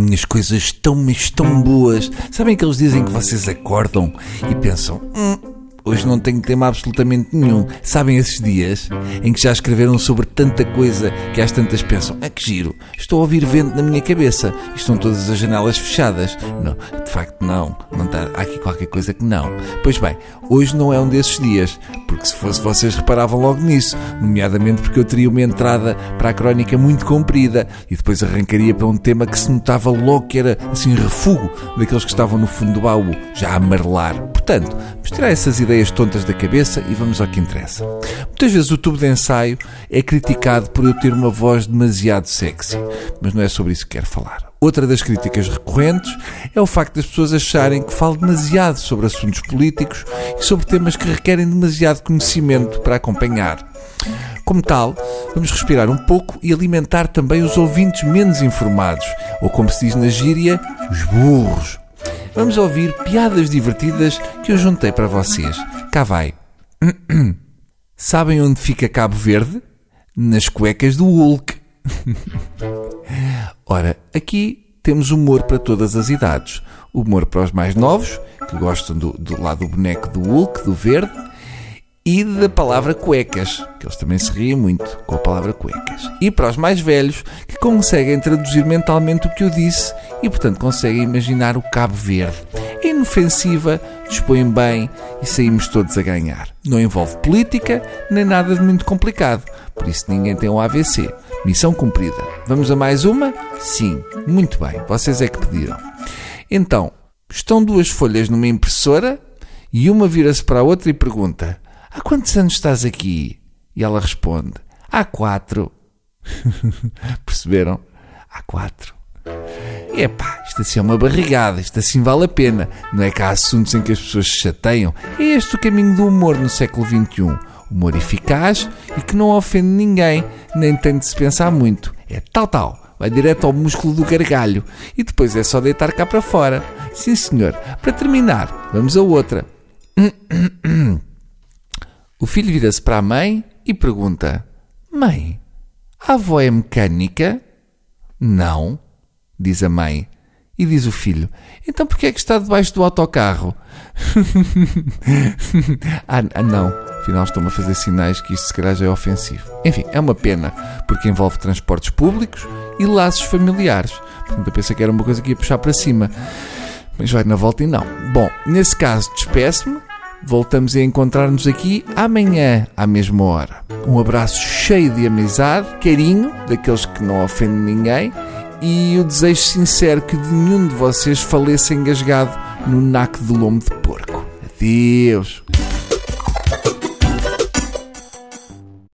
minhas coisas tão, mas tão boas. Sabem que eles dizem que vocês acordam e pensam, hum, Hoje não tenho tema absolutamente nenhum. Sabem esses dias em que já escreveram sobre tanta coisa que às tantas pensam: é que giro, estou a ouvir vento na minha cabeça. Estão todas as janelas fechadas. Não, de facto, não. não está, há aqui qualquer coisa que não. Pois bem, hoje não é um desses dias, porque se fosse vocês reparavam logo nisso, nomeadamente porque eu teria uma entrada para a crónica muito comprida e depois arrancaria para um tema que se notava logo que era assim refugo daqueles que estavam no fundo do baú, já a amarelar. Portanto, vamos tirar essas ideias tontas da cabeça e vamos ao que interessa. Muitas vezes o tubo de ensaio é criticado por eu ter uma voz demasiado sexy, mas não é sobre isso que quero falar. Outra das críticas recorrentes é o facto das pessoas acharem que falo demasiado sobre assuntos políticos e sobre temas que requerem demasiado conhecimento para acompanhar. Como tal, vamos respirar um pouco e alimentar também os ouvintes menos informados, ou como se diz na gíria, os burros vamos ouvir piadas divertidas que eu juntei para vocês. Cá vai. Sabem onde fica Cabo Verde? Nas cuecas do Hulk. Ora, aqui temos humor para todas as idades. Humor para os mais novos, que gostam do, do lado do boneco do Hulk, do verde, e da palavra cuecas, que eles também se riem muito com a palavra cuecas. E para os mais velhos, que conseguem traduzir mentalmente o que eu disse e, portanto, conseguem imaginar o Cabo Verde. É inofensiva, dispõem bem e saímos todos a ganhar. Não envolve política nem nada de muito complicado, por isso ninguém tem um AVC. Missão cumprida. Vamos a mais uma? Sim, muito bem, vocês é que pediram. Então, estão duas folhas numa impressora e uma vira-se para a outra e pergunta: Há quantos anos estás aqui? E ela responde: Há quatro. Perceberam? Há quatro. Epá, isto assim é uma barrigada, isto assim vale a pena. Não é que há assuntos em que as pessoas se chateiam. É este o caminho do humor no século XXI. Humor eficaz e que não ofende ninguém, nem tem de se pensar muito. É tal, tal. Vai direto ao músculo do gargalho. E depois é só deitar cá para fora. Sim, senhor. Para terminar, vamos a outra. O filho vira-se para a mãe e pergunta: Mãe, a avó é mecânica? Não, diz a mãe. E diz o filho: Então porquê é que está debaixo do autocarro? Ah, ah, não. Afinal, estão-me a fazer sinais que isto se calhar já é ofensivo. Enfim, é uma pena, porque envolve transportes públicos e laços familiares. Portanto, eu pensei que era uma coisa que ia puxar para cima. Mas vai na volta e não. Bom, nesse caso, despeço-me Voltamos a encontrar-nos aqui amanhã, à mesma hora. Um abraço cheio de amizade, carinho, daqueles que não ofendem ninguém, e o desejo sincero que nenhum de vocês faleça engasgado no naco de lombo de porco. Adeus!